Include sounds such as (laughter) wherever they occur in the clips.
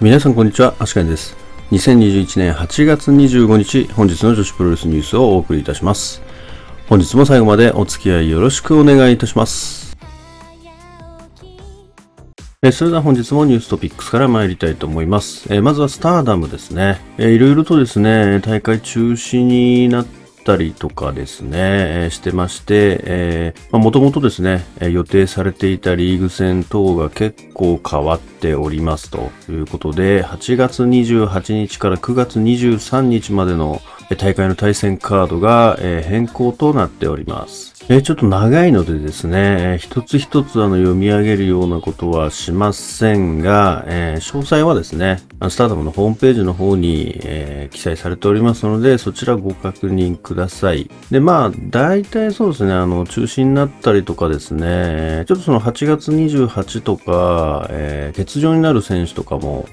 皆さんこんにちは、アシカンです。2021年8月25日、本日の女子プロレスニュースをお送りいたします。本日も最後までお付き合いよろしくお願いいたします。えそれでは本日もニューストピックスから参りたいと思います。えまずはスターダムですね。えいろいろとですね、大会中止になってたりとかですね、えー、してまして、もともとですね、予定されていたリーグ戦等が結構変わっておりますということで、8月28日から9月23日までの大会の対戦カードが変更となっております。ちょっと長いのでですね、一つ一つあの読み上げるようなことはしませんが、えー、詳細はですね、スターダムのホームページの方に、えー、記載されておりますので、そちらご確認ください。で、まあ、大体そうですね、あの、中止になったりとかですね、ちょっとその8月28とか、えー、欠場になる選手とかも、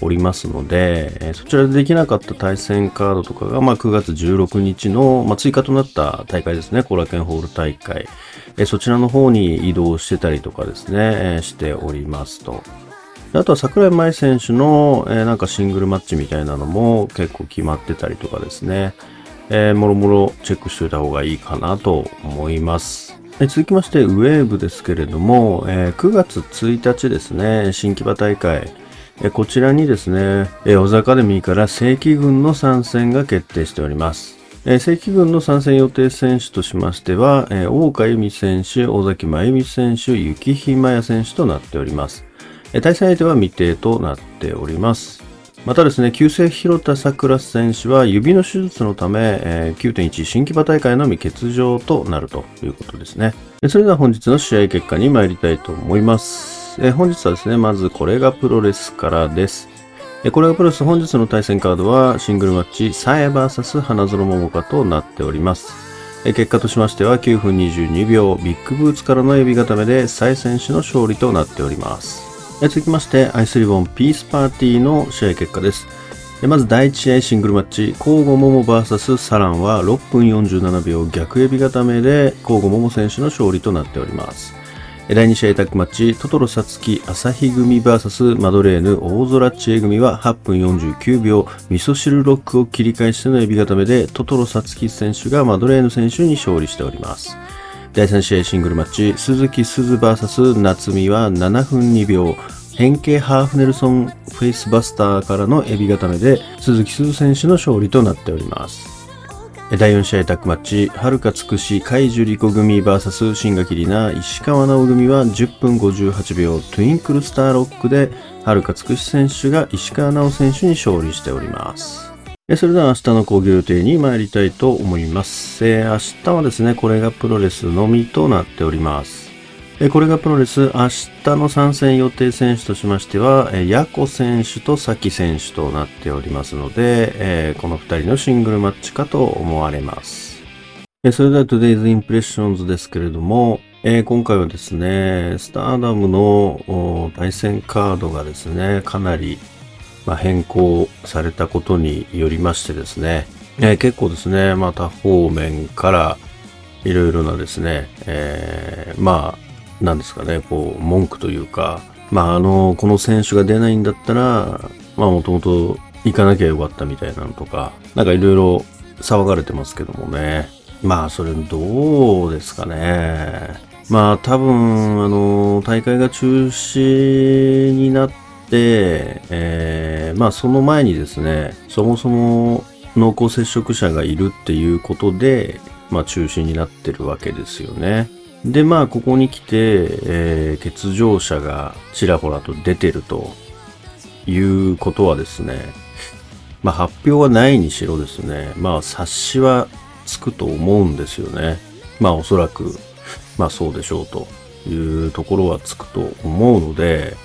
おりますので、えそちらでできなかった対戦カードとかが、まあ、9月16日の、まあ、追加となった大会ですね、コラケンホール大会、えそちらの方に移動してたりとかですね、えしておりますと。あとは桜井舞選手の、えなんかシングルマッチみたいなのも結構決まってたりとかですね、えー、もろもろチェックしておいた方がいいかなと思います。続きまして、ウェーブですけれども、えー、9月1日ですね、新木場大会、こちらにですね、小沢アカデミーから正規軍の参戦が決定しております。正規軍の参戦予定選手としましては、大岡由美選手、尾崎真由美選手、雪日麻也選手となっております。対戦相手は未定となっております。またですね、旧姓広田桜選手は指の手術のため、9.1新木場大会のみ欠場となるということですね。それでは本日の試合結果に参りたいと思います。。えー、本日はですね、まずこれがプロレスからです。えー、これがプロレス本日の対戦カードはシングルマッチサエ VS 花園桃香となっております。えー、結果としましては9分22秒ビッグブーツからのエビ固めでサエ選手の勝利となっております。え続きましてアイスリボンピースパーティーの試合結果です。まず第1試合シングルマッチ、交互桃 VS サランは6分47秒逆エビ固めで交互桃選手の勝利となっております。第2試合タッグマッチ、トトロサツキ朝日組 VS マドレーヌ大空知恵組は8分49秒、味噌汁ロックを切り返してのエビ固めで、トトロサツキ選手がマドレーヌ選手に勝利しております。第3試合シングルマッチ、鈴季すず VS 夏美は7分2秒、変形ハーフネルソンフェイスバスターからのエビ固めで、鈴季すず選手の勝利となっております。第4試合タッグマッチ、春輝つくし海樹リコ組 VS 新垣里奈石川直組は10分58秒トゥインクルスターロックで、春輝つくし選手が石川直選手に勝利しております。それでは明日の興行予定に参りたいと思います。明日はですね、これがプロレスのみとなっております。これがプロレス、明日の参戦予定選手としましては、ヤコ選手とサキ選手となっておりますので、この2人のシングルマッチかと思われます。それでは Today's Impressions ですけれども、今回はですね、スターダムの対戦カードがですね、かなり変更されたことによりましてですね、結構ですね、また方面からいろいろなですね、えー、まあ、なんですかね、こう、文句というか、まあ、あの、この選手が出ないんだったら、まあ、もともと行かなきゃよかったみたいなのとか、なんかいろいろ騒がれてますけどもね。まあ、それどうですかね。まあ、多分、あの、大会が中止になって、えー、まあ、その前にですね、そもそも濃厚接触者がいるっていうことで、まあ、中止になってるわけですよね。で、まあ、ここに来て、えー、欠場者がちらほらと出てるということはですね、まあ、発表はないにしろですね、まあ、察しはつくと思うんですよね。まあ、おそらく、まあ、そうでしょうというところはつくと思うので、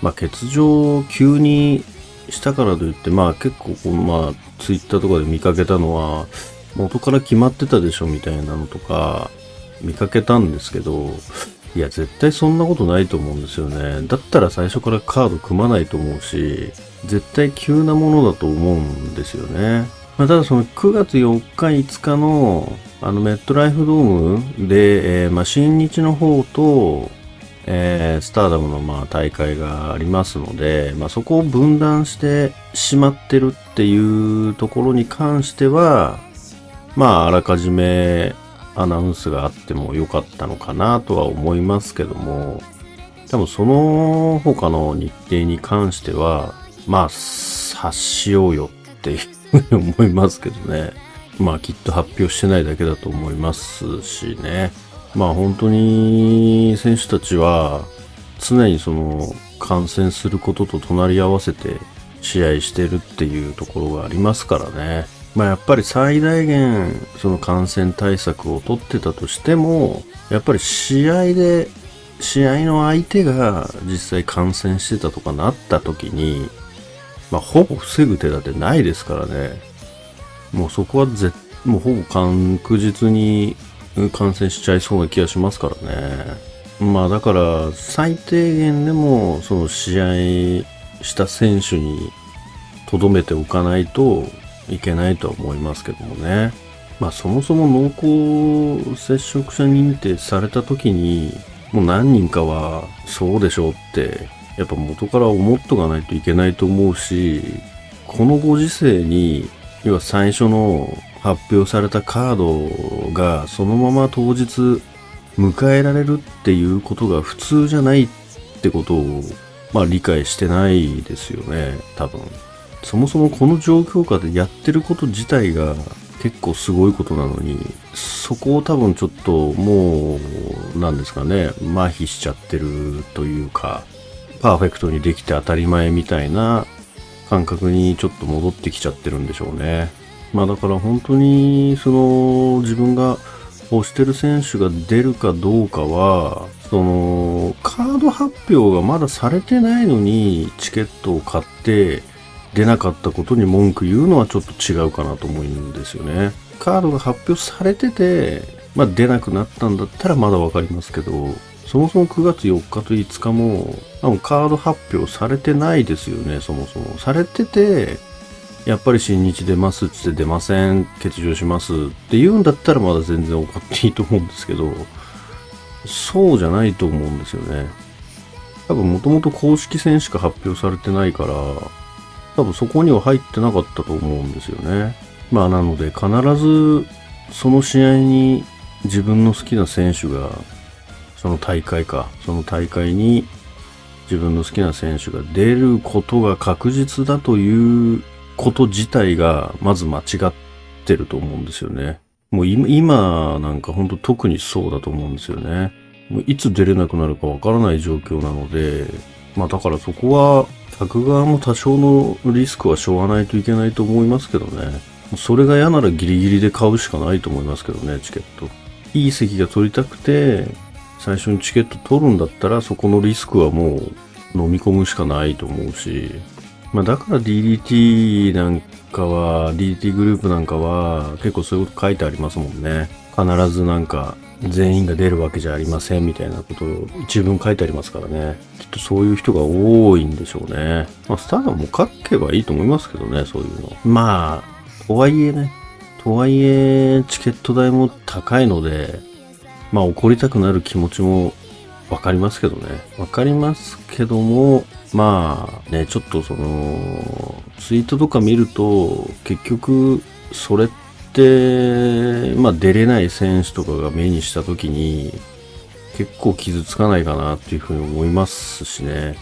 まあ、欠場を急にしたからといって、まあ、結構、まあ、ツイッターとかで見かけたのは、元から決まってたでしょみたいなのとか、見かけたんですけど、いや、絶対そんなことないと思うんですよね。だったら最初からカード組まないと思うし、絶対急なものだと思うんですよね。まあ、ただその9月4日5日のあのメットライフドームで、えー、まあ、新日の方と、えー、スターダムのまあ大会がありますので、まあ、そこを分断してしまってるっていうところに関しては、まあ、あらかじめアナウンスがあってもよかったのかなとは思いますけども、多分その他の日程に関しては、まあ、察しようよっていうふうに思いますけどね。まあきっと発表してないだけだと思いますしね。まあ本当に選手たちは常にその感染することと隣り合わせて試合してるっていうところがありますからね。まあやっぱり最大限その感染対策をとってたとしても、やっぱり試合で、試合の相手が実際感染してたとかなった時に、まあほぼ防ぐ手立てないですからね。もうそこはぜもうほぼ確実に感染しちゃいそうな気がしますからね。まあだから最低限でもその試合した選手に留めておかないといけないと思いますけどもね。まあそもそも濃厚接触者認定された時にもう何人かはそうでしょうってやっぱ元から思っとかないといけないと思うしこのご時世に要は最初の発表されたカードがそのまま当日迎えられるっていうことが普通じゃないってことを、まあ理解してないですよね、多分。そもそもこの状況下でやってること自体が結構すごいことなのに、そこを多分ちょっともう、なんですかね、麻痺しちゃってるというか、パーフェクトにできて当たり前みたいな感覚にちょっと戻ってきちゃってるんでしょうね。まあだから本当にその自分が推してる選手が出るかどうかは、そのカード発表がまだされてないのにチケットを買って出なかったことに文句言うのはちょっと違うかなと思うんですよね。カードが発表されてて、まあ出なくなったんだったらまだわかりますけど、そもそも9月4日と5日も、多分カード発表されてないですよね、そもそも。されてて、やっぱり新日出ますってって出ません、欠場しますって言うんだったらまだ全然怒っていいと思うんですけど、そうじゃないと思うんですよね。多分もともと公式戦しか発表されてないから、多分そこには入ってなかったと思うんですよね。まあなので必ずその試合に自分の好きな選手がその大会か、その大会に自分の好きな選手が出ることが確実だということ自体がまず間違ってると思うんですよね。もう今なんかほんと特にそうだと思うんですよね。もういつ出れなくなるかわからない状況なので、まあだからそこは客側も多少のリスクはしょうがないといけないと思いますけどね。それが嫌ならギリギリで買うしかないと思いますけどね、チケット。いい席が取りたくて、最初にチケット取るんだったらそこのリスクはもう飲み込むしかないと思うし、まあだから DDT なんかは、DDT グループなんかは結構そういうこと書いてありますもんね。必ずなんか全員が出るわけじゃありませんみたいなことを一文書いてありますからね。きっとそういう人が多いんでしょうね。まあスターダムも書けばいいと思いますけどね、そういうの。まあ、とはいえね、とはいえチケット代も高いので、まあ怒りたくなる気持ちもわかりますけどね。わかりますけども、まあね、ちょっとその、ツイートとか見ると、結局、それって、まあ出れない選手とかが目にした時に、結構傷つかないかなっていうふうに思いますしね。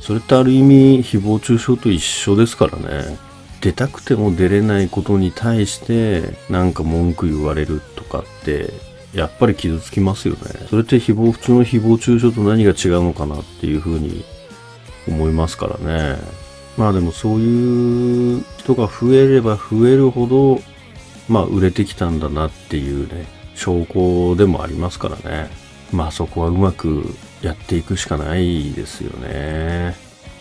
それってある意味、誹謗中傷と一緒ですからね。出たくても出れないことに対して、なんか文句言われるとかって、やっぱり傷つきますよね。それって誹謗、普通の誹謗中傷と何が違うのかなっていうふうに思いますからね。まあでもそういう人が増えれば増えるほど、まあ売れてきたんだなっていうね、証拠でもありますからね。まあそこはうまくやっていくしかないですよね。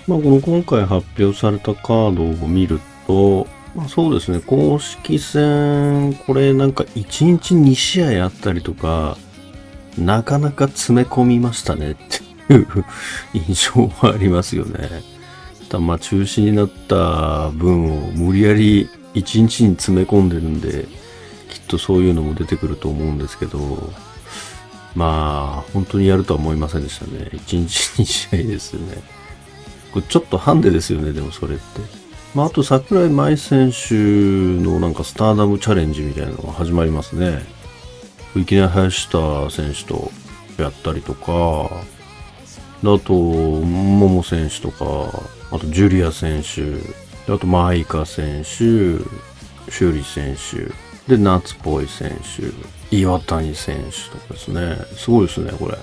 まあこの今回発表されたカードを見ると、まあ、そうですね、公式戦、これなんか1日2試合あったりとか、なかなか詰め込みましたねっていう印象はありますよね。たまあ中止になった分を無理やり1日に詰め込んでるんで、きっとそういうのも出てくると思うんですけど、まあ、本当にやるとは思いませんでしたね。1日2試合ですよね。これちょっとハンデですよね、でもそれって。まあ、あと桜井舞選手のなんかスターダムチャレンジみたいなのが始まりますね。いきなり林下選手とやったりとか、あと、桃選手とか、あとジュリア選手、あとマイカ選手、修理選手、で、夏っぽい選手、岩谷選手とかですね。すごいですね、これ。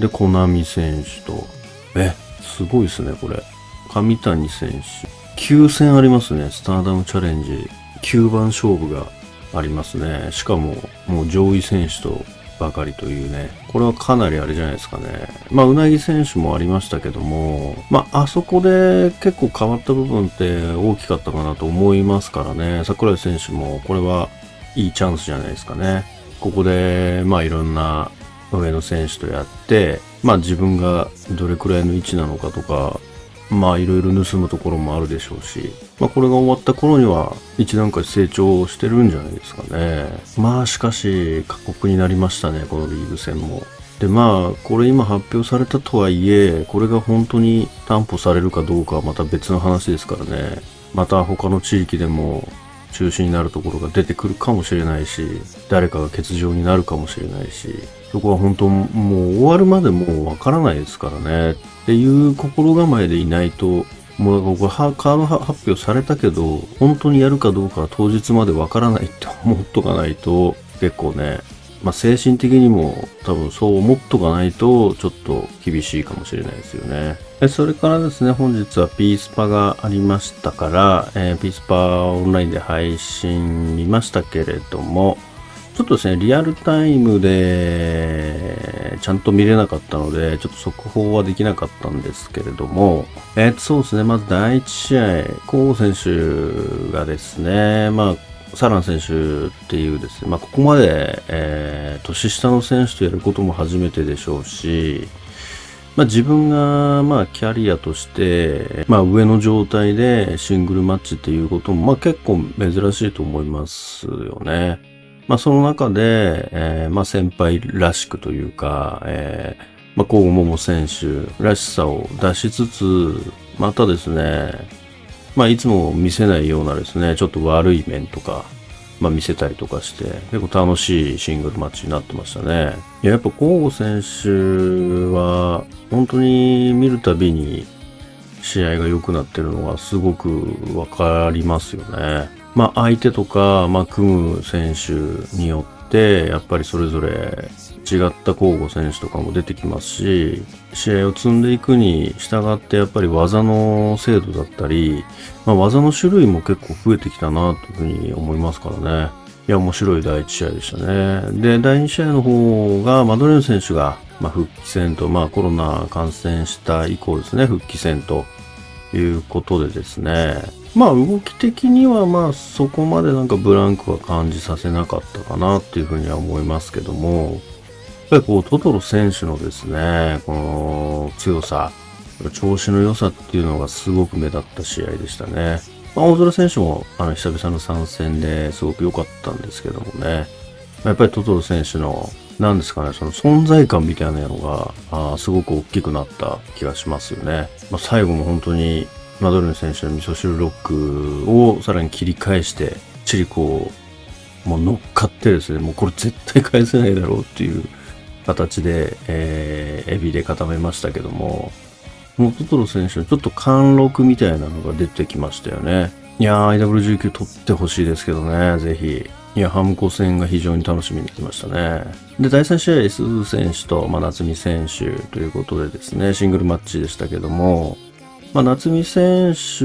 で、コナミ選手と、え、すごいですね、これ。上谷選手。9戦ありますね、スターダムチャレンジ。9番勝負がありますね。しかも、もう上位選手とばかりというね。これはかなりあれじゃないですかね。まあ、うなぎ選手もありましたけども、まあ、あそこで結構変わった部分って大きかったかなと思いますからね。桜井選手もこれはいいチャンスじゃないですかね。ここで、まあ、いろんな上の選手とやって、まあ、自分がどれくらいの位置なのかとか、まあいろいろ盗むところもあるでしょうし、まあこれが終わった頃には一段階成長してるんじゃないですかね。まあしかし過酷になりましたね、このリーグ戦も。でまあこれ今発表されたとはいえ、これが本当に担保されるかどうかはまた別の話ですからね。また他の地域でも中止になるところが出てくるかもしれないし、誰かが欠場になるかもしれないし、そこは本当もう終わるまでもうわからないですからね。っていう心構えでいないと、もうこれカード発表されたけど、本当にやるかどうかは当日までわからないって思っとかないと、結構ね、まあ、精神的にも多分そう思っとかないとちょっと厳しいかもしれないですよね。それからですね、本日はピースパがありましたから、えー、ピースパオンラインで配信見ましたけれども、ちょっとですね、リアルタイムでちゃんと見れなかったので、ちょっと速報はできなかったんですけれども、えー、そうですね、まず第1試合、コウ選手がですね、まあ、サラン選手っていうですね、まあ、ここまで、えー、年下の選手とやることも初めてでしょうし、まあ、自分が、まあ、キャリアとして、まあ、上の状態でシングルマッチっていうことも、まあ、結構珍しいと思いますよね。まあ、その中で、えー、まあ、先輩らしくというか、えー、まあ、コウモモ選手らしさを出しつつ、またですね、まあ、いつも見せないようなですね、ちょっと悪い面とか、まあ、見せたりとかして、結構楽しいシングルマッチになってましたね。いや、やっぱコウ選手は、本当に見るたびに試合が良くなってるのがすごくわかりますよね。まあ、相手とか、まあ、組む選手によって、やっぱりそれぞれ違った交互選手とかも出てきますし、試合を積んでいくに従ってやっぱり技の精度だったり、まあ、技の種類も結構増えてきたなというふうに思いますからね。いや、面白い第1試合でしたね。で、第2試合の方が、マドレーヌ選手が、まあ、復帰戦と、まあ、コロナ感染した以降ですね、復帰戦ということでですね、まあ動き的にはまあそこまでなんかブランクは感じさせなかったかなっていうふうには思いますけども、やっぱりこうトトロ選手のですね、この強さ、調子の良さっていうのがすごく目立った試合でしたね。まあ、大空選手もあの久々の参戦ですごく良かったんですけどもね、やっぱりトトロ選手のなんですかね、その存在感みたいなのが、あすごく大きくなった気がしますよね。まあ、最後も本当にマドルーヌ選手の味噌汁ロックをさらに切り返して、チリコをもう乗っかってですね、もうこれ絶対返せないだろうっていう形で、えー、エビで固めましたけども、もうトトロ選手のちょっと貫禄みたいなのが出てきましたよね。いやー、IW19 取ってほしいですけどね、ぜひ。いや、ハムコ戦が非常に楽しみになりましたね。で、第3試合、鈴選手と、まあ、夏美選手ということでですね、シングルマッチでしたけども、まあ、夏見選手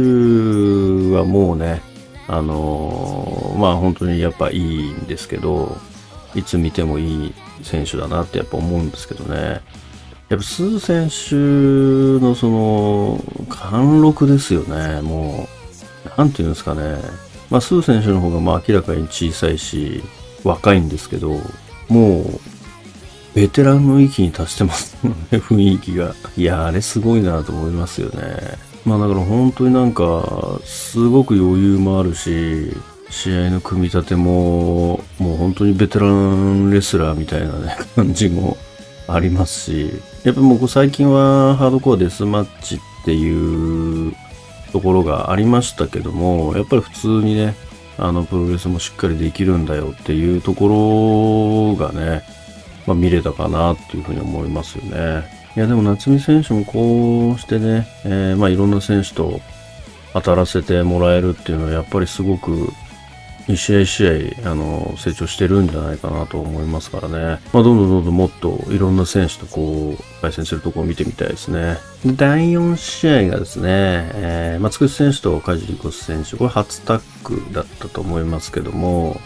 はもうね、あのー、まあ本当にやっぱいいんですけど、いつ見てもいい選手だなってやっぱ思うんですけどね。やっぱ鈴選手のその、貫禄ですよね。もう、なんていうんですかね。まあ、鈴選手の方がまあ明らかに小さいし、若いんですけど、もう、ベテランの域に達してますね、雰囲気が。いや、あれすごいなと思いますよね。まあだから本当になんか、すごく余裕もあるし、試合の組み立ても、もう本当にベテランレスラーみたいなね、(laughs) 感じもありますし、やっぱもう最近はハードコアデスマッチっていうところがありましたけども、やっぱり普通にね、あのプロレスもしっかりできるんだよっていうところがね、まあ、見れたかなっていうふうに思いますよね。いやでも夏見選手もこうしてね、えー、まあいろんな選手と当たらせてもらえるっていうのはやっぱりすごく2試合1試合、あの、成長してるんじゃないかなと思いますからね。まあ、どんどんどんどんもっといろんな選手とこう、対戦するところを見てみたいですね。第4試合がですね、えー、松口選手と梶リコス選手、これ初タッグだったと思いますけども、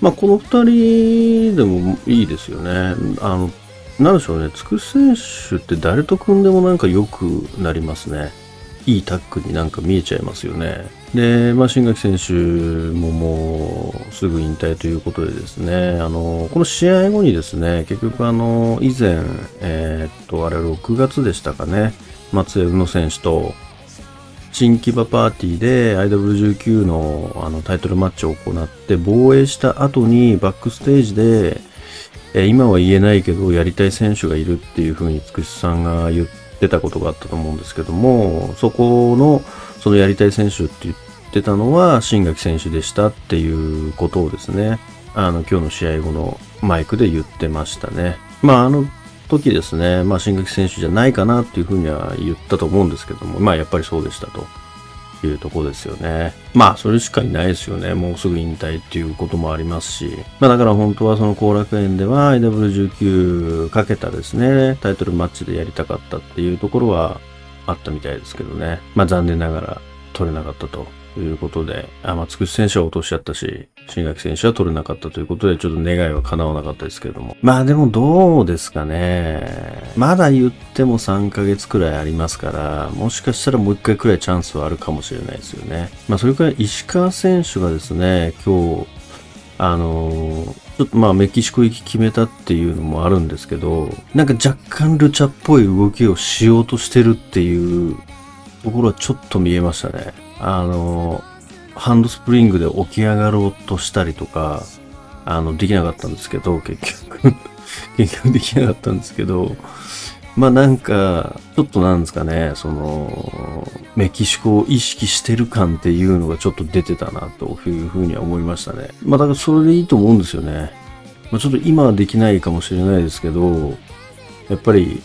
まあ、この2人でもいいですよね。あの、なんでしょうね、つく選手って誰と組んでもなんか良くなりますね。いいタッグになんか見えちゃいますよね。で、まあ、新垣選手ももうすぐ引退ということでですね、あの、この試合後にですね、結局あの、以前、えー、っと、あれ6月でしたかね、松江宇野選手と、新木場パーティーで IW19 のあのタイトルマッチを行って防衛した後にバックステージで、え今は言えないけどやりたい選手がいるっていう風につくしさんが言ってたことがあったと思うんですけどもそこのそのやりたい選手って言ってたのは新垣選手でしたっていうことをですねあの今日の試合後のマイクで言ってましたね。まああの時ですね、まあ、新垣選手じゃないかなっていうふうには言ったと思うんですけども、まあ、やっぱりそうでしたというとこですよね。まあ、それしかいないですよね。もうすぐ引退っていうこともありますし。まあ、だから本当はその後楽園では IW19 かけたですね、タイトルマッチでやりたかったっていうところはあったみたいですけどね。まあ、残念ながら取れなかったとということで、あ、まあ、つくし選手は落としちゃったし、新垣選手は取れなかったということで、ちょっと願いは叶わなかったですけれども。まあでもどうですかね。まだ言っても3ヶ月くらいありますから、もしかしたらもう1回くらいチャンスはあるかもしれないですよね。まあそれから石川選手がですね、今日、あの、ちょっとまあメキシコ行き決めたっていうのもあるんですけど、なんか若干ルチャっぽい動きをしようとしてるっていうところはちょっと見えましたね。あの、ハンドスプリングで起き上がろうとしたりとか、あの、できなかったんですけど、結局 (laughs) 結局できなかったんですけど、まあなんか、ちょっとなんですかね、その、メキシコを意識してる感っていうのがちょっと出てたなというふうには思いましたね。まあだからそれでいいと思うんですよね。まあちょっと今はできないかもしれないですけど、やっぱり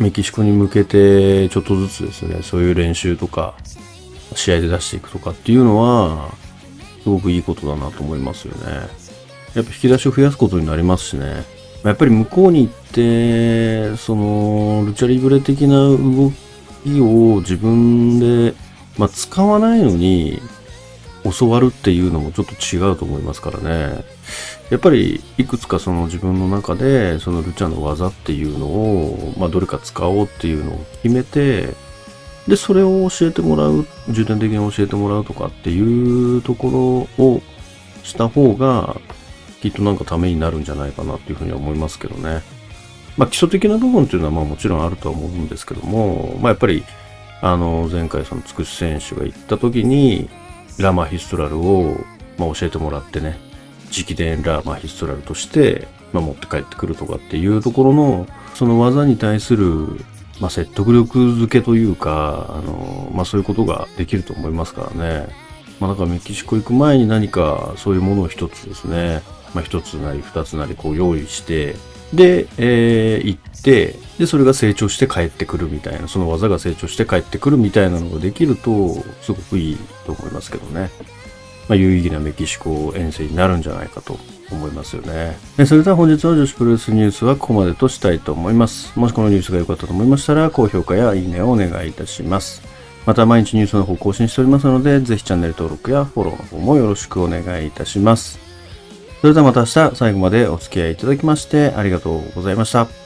メキシコに向けてちょっとずつですね、そういう練習とか、試合で出していくとかっていうのは、すごくいいことだなと思いますよね。やっぱ引き出しを増やすことになりますしね。やっぱり向こうに行って、その、ルチャリブレ的な動きを自分で、まあ、使わないのに教わるっていうのもちょっと違うと思いますからね。やっぱりいくつかその自分の中でそのルチャの技っていうのを、まあ、どれか使おうっていうのを決めて、で、それを教えてもらう、重点的に教えてもらうとかっていうところをした方が、きっとなんかためになるんじゃないかなっていうふうに思いますけどね。まあ基礎的な部分っていうのはまあもちろんあるとは思うんですけども、まあやっぱり、あの、前回そのつくし選手が行った時に、ラマヒストラルを、まあ、教えてもらってね、直伝ラマヒストラルとして、まあ、持って帰ってくるとかっていうところの、その技に対するまあ、説得力づけというか、あの、まあ、そういうことができると思いますからね。まあ、だからメキシコ行く前に何かそういうものを一つですね、まあ、一つなり二つなりこう用意して、で、えー、行って、で、それが成長して帰ってくるみたいな、その技が成長して帰ってくるみたいなのができると、すごくいいと思いますけどね。まあ、有意義なメキシコ遠征になるんじゃないかと思いますよね。それでは本日の女子プロレスニュースはここまでとしたいと思います。もしこのニュースが良かったと思いましたら、高評価やいいねをお願いいたします。また毎日ニュースの方更新しておりますので、ぜひチャンネル登録やフォローの方もよろしくお願いいたします。それではまた明日最後までお付き合いいただきましてありがとうございました。